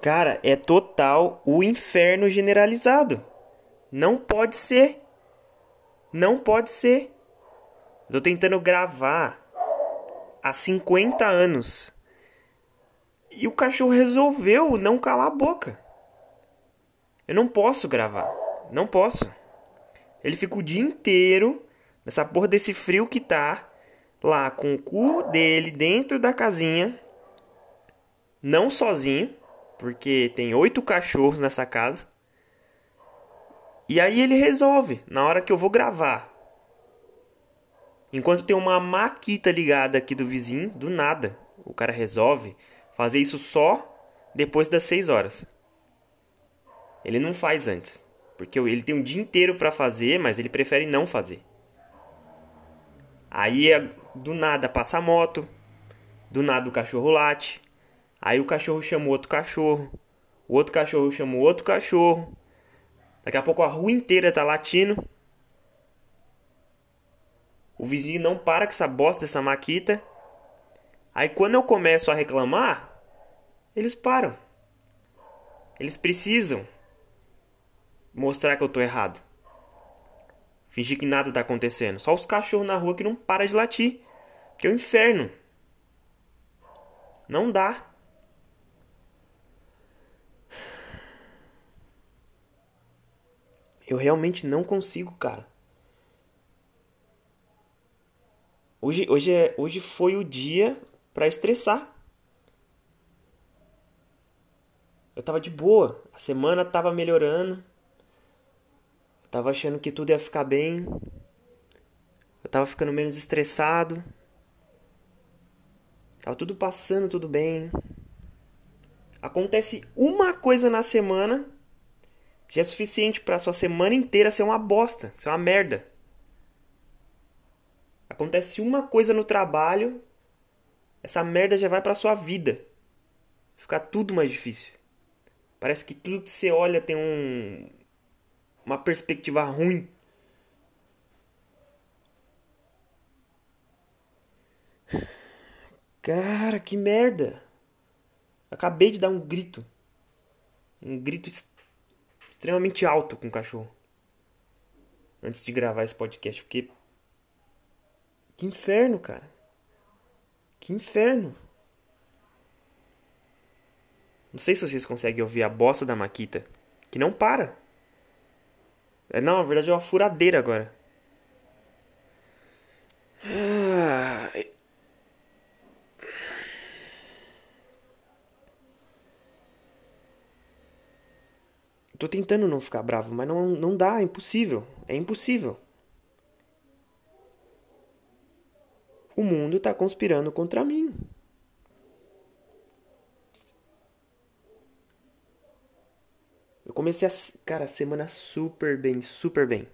Cara, é total o inferno generalizado. Não pode ser. Não pode ser. Tô tentando gravar há 50 anos. E o cachorro resolveu não calar a boca. Eu não posso gravar. Não posso. Ele fica o dia inteiro nessa porra desse frio que tá lá com o cu dele dentro da casinha. Não sozinho, porque tem oito cachorros nessa casa. E aí ele resolve, na hora que eu vou gravar. Enquanto tem uma maquita ligada aqui do vizinho, do nada, o cara resolve fazer isso só depois das 6 horas. Ele não faz antes, porque ele tem um dia inteiro para fazer, mas ele prefere não fazer. Aí é do nada passa a moto, do nada o cachorro late, aí o cachorro chama o outro cachorro, o outro cachorro chama o outro cachorro. Daqui a pouco a rua inteira tá latindo. O vizinho não para com essa bosta dessa maquita. Aí quando eu começo a reclamar, eles param. Eles precisam mostrar que eu tô errado. Fingir que nada tá acontecendo. Só os cachorros na rua que não param de latir. Que é o um inferno. Não dá. Eu realmente não consigo, cara. Hoje, hoje, é, hoje foi o dia para estressar. Eu tava de boa, a semana tava melhorando. Tava achando que tudo ia ficar bem. Eu tava ficando menos estressado. Tava tudo passando, tudo bem. Acontece uma coisa na semana, já é suficiente para sua semana inteira ser uma bosta, ser uma merda. Acontece uma coisa no trabalho, essa merda já vai para sua vida. Fica tudo mais difícil. Parece que tudo que você olha tem um uma perspectiva ruim. Cara, que merda! Acabei de dar um grito. Um grito extremamente alto com o cachorro. Antes de gravar esse podcast, porque. Que inferno, cara. Que inferno. Não sei se vocês conseguem ouvir a bosta da Maquita, que não para. É, não, na verdade é uma furadeira agora. Ah... Tô tentando não ficar bravo, mas não, não dá, é impossível. É impossível. O mundo tá conspirando contra mim. Eu comecei a, cara, a semana super bem, super bem.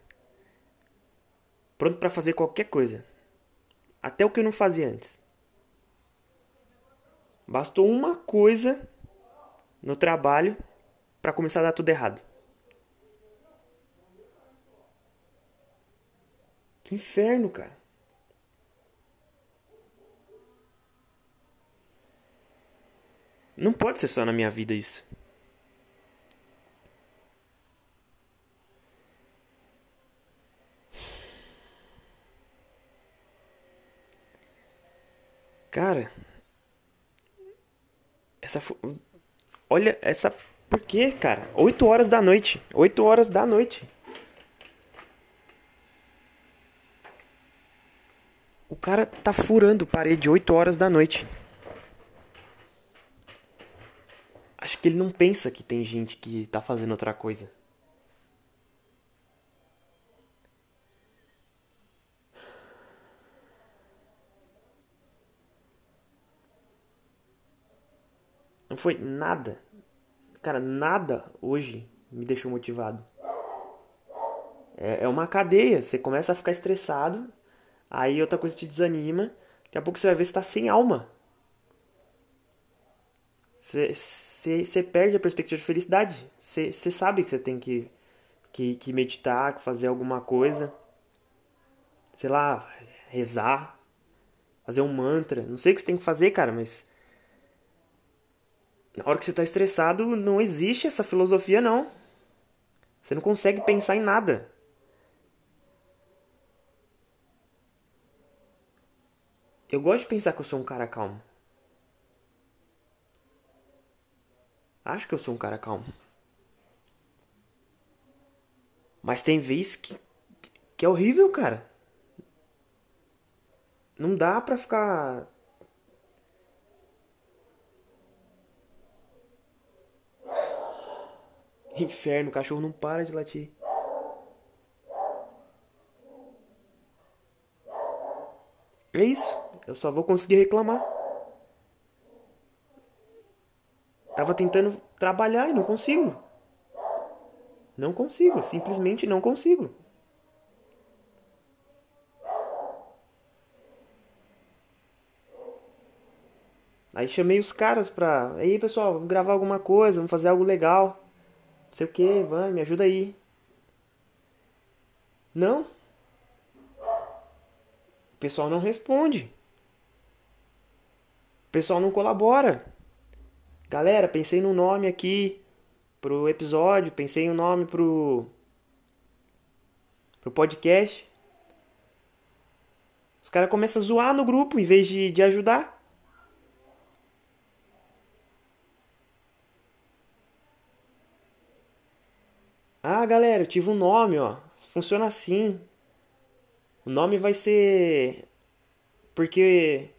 Pronto para fazer qualquer coisa. Até o que eu não fazia antes. Bastou uma coisa no trabalho para começar a dar tudo errado. Que inferno, cara. Não pode ser só na minha vida isso. Cara, essa olha essa por quê, cara? 8 horas da noite, 8 horas da noite. O cara tá furando parede 8 horas da noite. Acho que ele não pensa que tem gente que tá fazendo outra coisa. Não foi nada. Cara, nada hoje me deixou motivado. É, é uma cadeia. Você começa a ficar estressado, aí outra coisa te desanima. Daqui a pouco você vai ver se tá sem alma. Você, perde a perspectiva de felicidade. Você, sabe que você tem que, que, que meditar, fazer alguma coisa. Sei lá, rezar, fazer um mantra. Não sei o que você tem que fazer, cara, mas Na hora que você tá estressado, não existe essa filosofia, não. Você não consegue pensar em nada. Eu gosto de pensar que eu sou um cara calmo. Acho que eu sou um cara calmo. Mas tem vezes que, que é horrível, cara. Não dá pra ficar. Inferno, o cachorro não para de latir. É isso. Eu só vou conseguir reclamar. Tava tentando trabalhar e não consigo. Não consigo, simplesmente não consigo. Aí chamei os caras pra. Aí pessoal, vamos gravar alguma coisa, vamos fazer algo legal. Não sei o que, vai, me ajuda aí. Não. O pessoal não responde. O pessoal não colabora. Galera, pensei no nome aqui pro episódio, pensei um nome pro pro podcast. Os caras começam a zoar no grupo em vez de, de ajudar. Ah, galera, eu tive um nome, ó. Funciona assim. O nome vai ser porque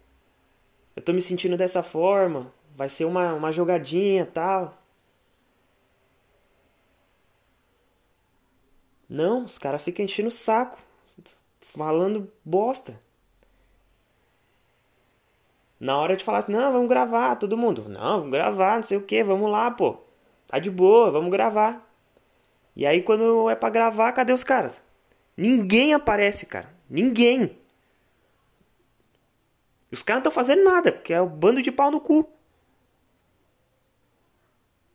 eu tô me sentindo dessa forma. Vai ser uma, uma jogadinha tal. Não, os caras ficam enchendo o saco, falando bosta. Na hora de falar assim, não, vamos gravar, todo mundo. Não, vamos gravar, não sei o que, vamos lá, pô. Tá de boa, vamos gravar. E aí quando é pra gravar, cadê os caras? Ninguém aparece, cara. Ninguém. Os caras não estão fazendo nada, porque é o bando de pau no cu.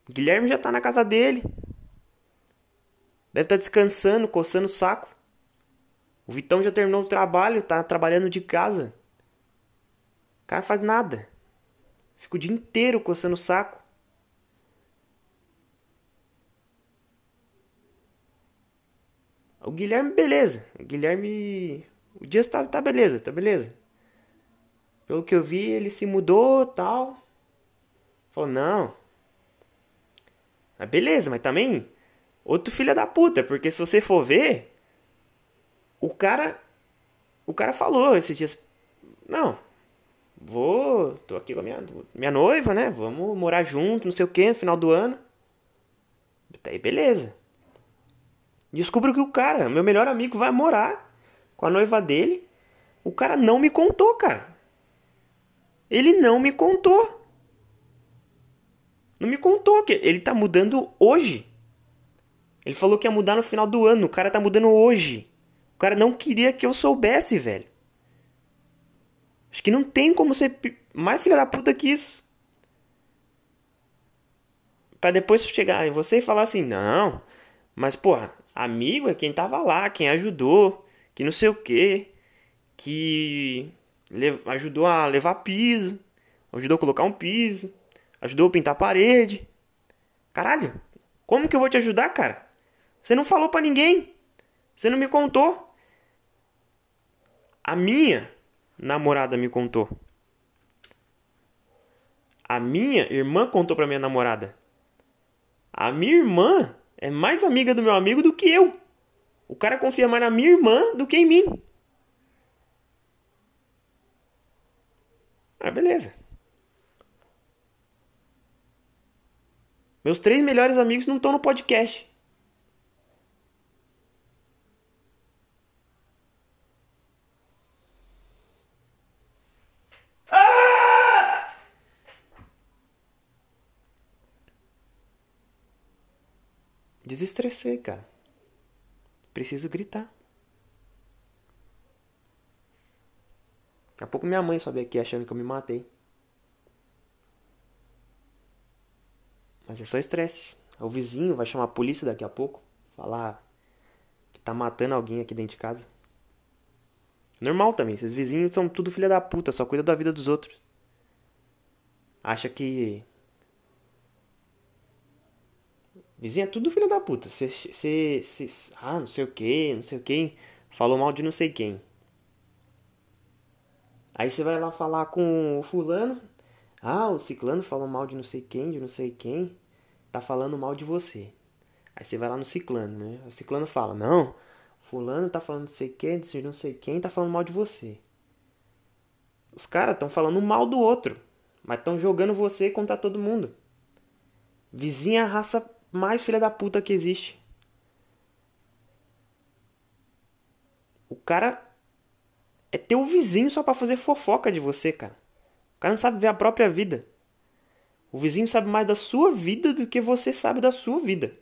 Guilherme já tá na casa dele. Deve estar tá descansando, coçando o saco. O Vitão já terminou o trabalho, tá trabalhando de casa. O cara faz nada. Fica o dia inteiro coçando o saco. O Guilherme, beleza. O Guilherme. O Dias tá, tá beleza, tá beleza. Pelo que eu vi, ele se mudou tal. Falou, não. Mas beleza, mas também outro filho da puta, porque se você for ver, o cara o cara falou esses dias, não, vou, tô aqui com a minha, minha noiva, né? Vamos morar junto, não sei o que, no final do ano. Daí beleza. Descubro que o cara, meu melhor amigo, vai morar com a noiva dele. O cara não me contou, cara. Ele não me contou. Não me contou que ele tá mudando hoje. Ele falou que ia mudar no final do ano. O cara tá mudando hoje. O cara não queria que eu soubesse, velho. Acho que não tem como ser mais filha da puta que isso. Pra depois chegar em você e falar assim: não, mas porra, amigo é quem tava lá, quem ajudou, que não sei o que, que ajudou a levar piso, ajudou a colocar um piso, ajudou a pintar a parede. Caralho, como que eu vou te ajudar, cara? Você não falou para ninguém. Você não me contou. A minha namorada me contou. A minha irmã contou pra minha namorada. A minha irmã é mais amiga do meu amigo do que eu. O cara confia mais na minha irmã do que em mim. Ah, beleza. Meus três melhores amigos não estão no podcast. Desestressei, cara. Preciso gritar. Daqui a pouco minha mãe sobe aqui achando que eu me matei. Mas é só estresse. O vizinho vai chamar a polícia daqui a pouco. Falar que tá matando alguém aqui dentro de casa. Normal também. Esses vizinhos são tudo filha da puta. Só cuida da vida dos outros. Acha que Vizinha, é tudo filho da puta. Você. Ah, não sei o que, não sei o quem. Falou mal de não sei quem. Aí você vai lá falar com o fulano. Ah, o ciclano falou mal de não sei quem, de não sei quem. Tá falando mal de você. Aí você vai lá no ciclano, né? O ciclano fala, não, fulano tá falando não sei quem, de não sei quem, tá falando mal de você. Os caras estão falando mal do outro, mas estão jogando você contra todo mundo. Vizinha raça mais filha da puta que existe. O cara é teu vizinho só para fazer fofoca de você, cara. O cara não sabe ver a própria vida. O vizinho sabe mais da sua vida do que você sabe da sua vida.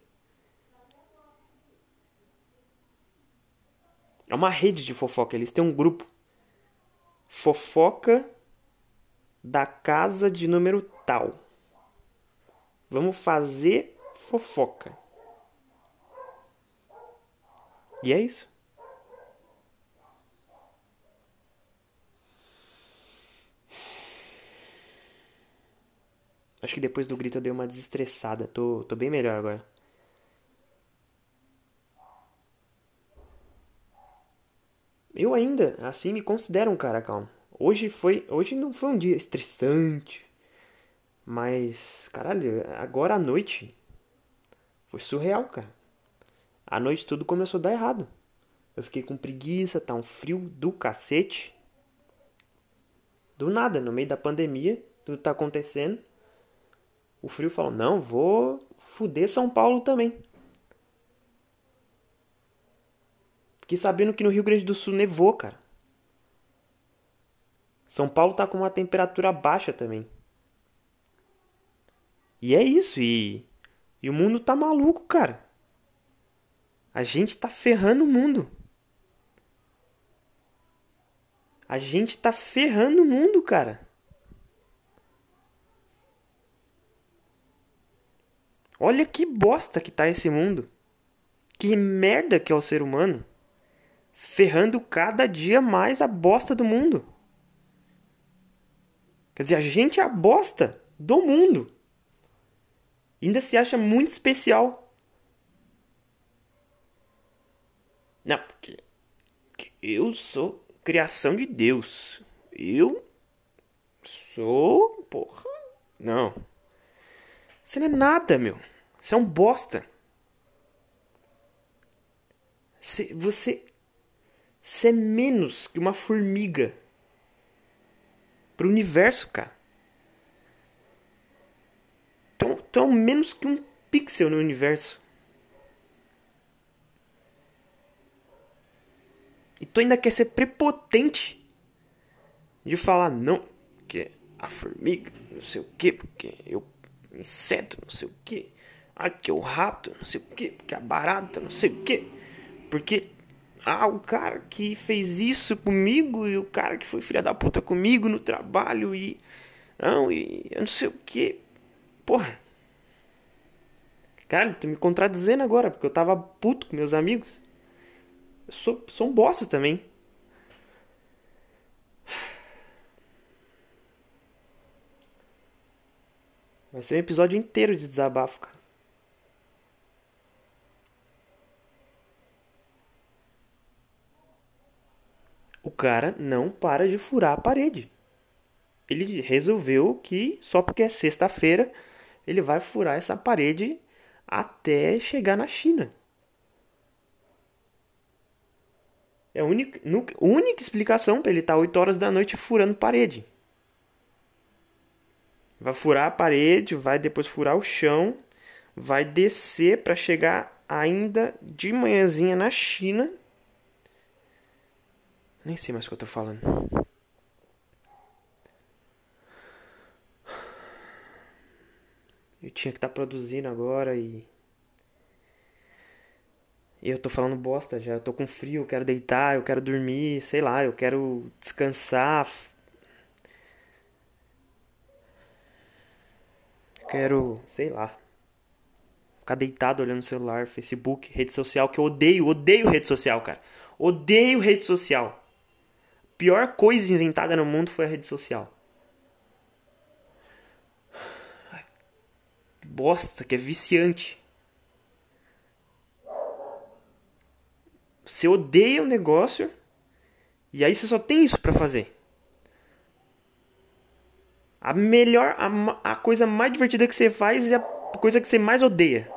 É uma rede de fofoca. Eles têm um grupo. Fofoca da casa de número tal. Vamos fazer fofoca. E é isso. Acho que depois do grito eu dei uma desestressada. Tô, tô bem melhor agora. Eu ainda, assim, me considero um cara calmo. Hoje foi, hoje não foi um dia estressante, mas caralho, agora à noite foi surreal, cara. À noite tudo começou a dar errado. Eu fiquei com preguiça, tá um frio do cacete. Do nada, no meio da pandemia, tudo tá acontecendo. O frio falou: "Não, vou fuder São Paulo também". Fiquei sabendo que no Rio Grande do Sul nevou, cara. São Paulo tá com uma temperatura baixa também. E é isso, e, e o mundo tá maluco, cara. A gente tá ferrando o mundo. A gente tá ferrando o mundo, cara. Olha que bosta que tá esse mundo. Que merda que é o ser humano ferrando cada dia mais a bosta do mundo. Quer dizer, a gente é a bosta do mundo. Ainda se acha muito especial. Não, porque eu sou criação de Deus. Eu sou. Porra. Não. Você não é nada, meu. Você é um bosta. Você, você você é menos que uma formiga pro universo, cara. Então, então menos que um pixel no universo. E tu ainda quer ser prepotente de falar não, porque a formiga, não sei o que, porque eu inseto, não sei o que, ah, que o rato, não sei o que, porque a barata, não sei o que, porque ah, o cara que fez isso comigo e o cara que foi filha da puta comigo no trabalho e. Não, e eu não sei o que. Porra. Cara, tô me contradizendo agora, porque eu tava puto com meus amigos. Eu sou, sou um bosta também. Vai ser um episódio inteiro de desabafo, cara. o cara não para de furar a parede. Ele resolveu que só porque é sexta-feira ele vai furar essa parede até chegar na China. É a única, única explicação para ele estar tá 8 horas da noite furando parede. Vai furar a parede, vai depois furar o chão, vai descer para chegar ainda de manhãzinha na China nem sei mais o que eu tô falando. Tinha que estar tá produzindo agora e. E eu tô falando bosta já. Eu tô com frio, eu quero deitar, eu quero dormir, sei lá, eu quero descansar. Quero, sei lá. Ficar deitado olhando o celular, Facebook, rede social, que eu odeio, odeio rede social, cara. Odeio rede social pior coisa inventada no mundo foi a rede social. bosta, que é viciante. Você odeia o negócio e aí você só tem isso para fazer. A melhor, a, a coisa mais divertida que você faz é a coisa que você mais odeia.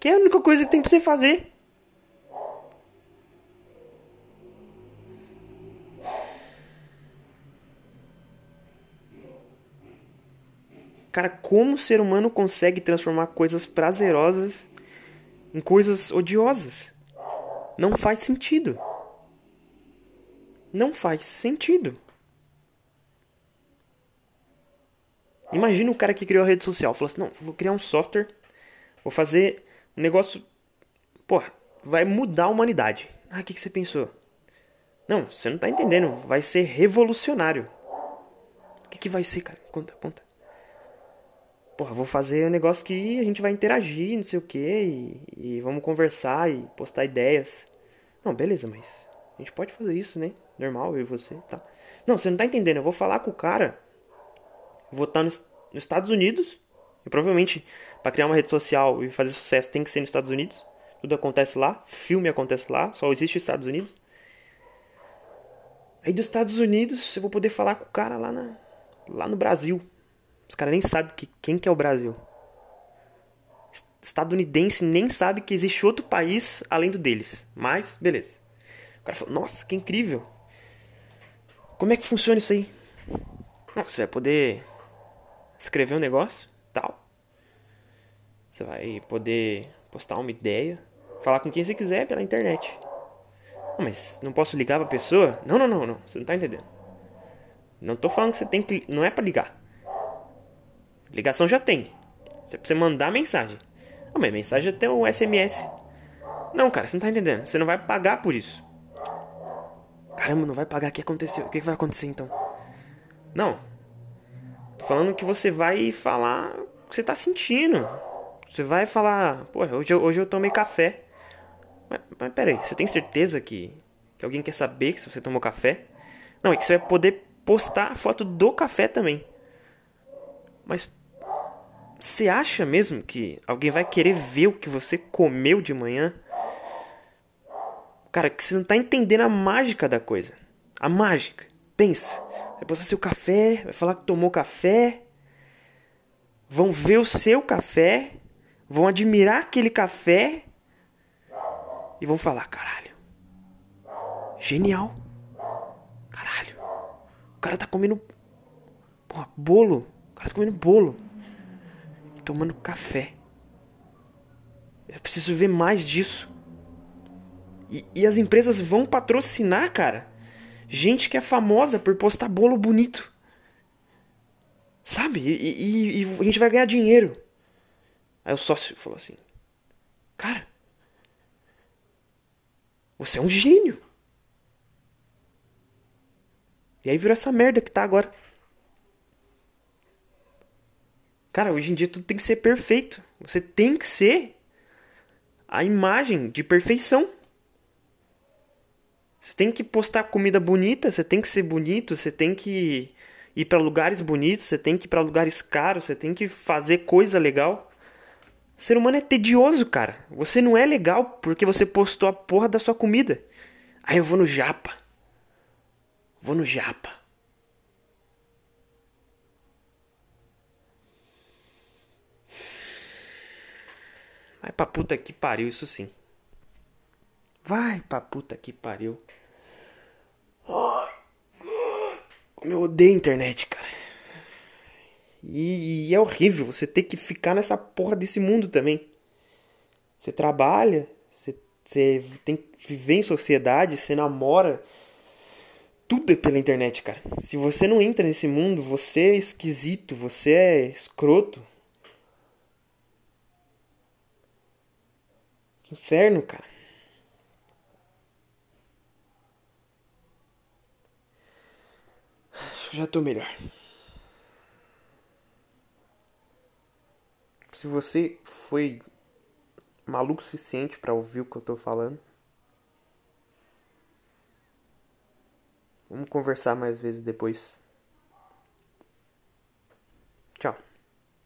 Que é a única coisa que tem pra você fazer. Cara, como o ser humano consegue transformar coisas prazerosas em coisas odiosas? Não faz sentido. Não faz sentido. Imagina o cara que criou a rede social. Falou assim: não, vou criar um software, vou fazer um negócio. Porra, vai mudar a humanidade. Ah, o que, que você pensou? Não, você não tá entendendo. Vai ser revolucionário. O que, que vai ser, cara? Conta, conta porra, vou fazer um negócio que a gente vai interagir, não sei o que, e, e, vamos conversar e postar ideias. Não, beleza, mas a gente pode fazer isso, né? Normal, eu e você, tá? Não, você não tá entendendo. Eu vou falar com o cara, vou estar nos, nos Estados Unidos, e provavelmente para criar uma rede social e fazer sucesso tem que ser nos Estados Unidos. Tudo acontece lá, filme acontece lá, só existe os Estados Unidos. Aí dos Estados Unidos eu vou poder falar com o cara lá, na, lá no Brasil. Os caras nem sabem que, quem que é o Brasil. Estadunidense nem sabe que existe outro país além do deles. Mas, beleza. O cara falou, nossa, que incrível. Como é que funciona isso aí? Não, você vai poder escrever um negócio, tal. Você vai poder postar uma ideia, falar com quem você quiser pela internet. Mas não posso ligar pra pessoa? Não, não, não, não. Você não tá entendendo. Não tô falando que você tem que. Não é para ligar. Ligação já tem. Você precisa mandar mensagem. Ah, mas mensagem tem um SMS. Não, cara, você não tá entendendo. Você não vai pagar por isso. Caramba, não vai pagar. O que aconteceu? O que vai acontecer então? Não. Tô falando que você vai falar o que você tá sentindo. Você vai falar, pô, hoje, eu, hoje eu tomei café. Mas, mas peraí, você tem certeza que, que alguém quer saber que você tomou café? Não, é que você vai poder postar a foto do café também. Mas você acha mesmo que alguém vai querer ver o que você comeu de manhã? Cara, que você não tá entendendo a mágica da coisa. A mágica. Pensa. Vai postar seu café, vai falar que tomou café. Vão ver o seu café, vão admirar aquele café e vão falar: caralho, genial. Caralho, o cara tá comendo porra, bolo cara tá comendo bolo. Tomando café. Eu preciso ver mais disso. E, e, as empresas vão patrocinar, cara. Gente que é famosa por postar bolo bonito. Sabe? E, e, e a gente vai ganhar dinheiro. Aí o sócio falou assim: Cara, você é um gênio. E aí virou essa merda que tá agora. Cara, hoje em dia tudo tem que ser perfeito. Você tem que ser a imagem de perfeição. Você tem que postar comida bonita, você tem que ser bonito, você tem que ir para lugares bonitos, você tem que ir para lugares caros, você tem que fazer coisa legal. O ser humano é tedioso, cara. Você não é legal porque você postou a porra da sua comida. Aí eu vou no japa. Vou no japa. Vai pra puta que pariu, isso sim. Vai pra puta que pariu. Como eu odeio a internet, cara. E, e, é horrível você ter que ficar nessa porra desse mundo também. Você trabalha, você, você tem que viver em sociedade, você namora. Tudo é pela internet, cara. Se você não entra nesse mundo, você é esquisito, você é escroto. Que inferno, cara. Acho que já tô melhor. Se você foi maluco o suficiente para ouvir o que eu tô falando, vamos conversar mais vezes depois.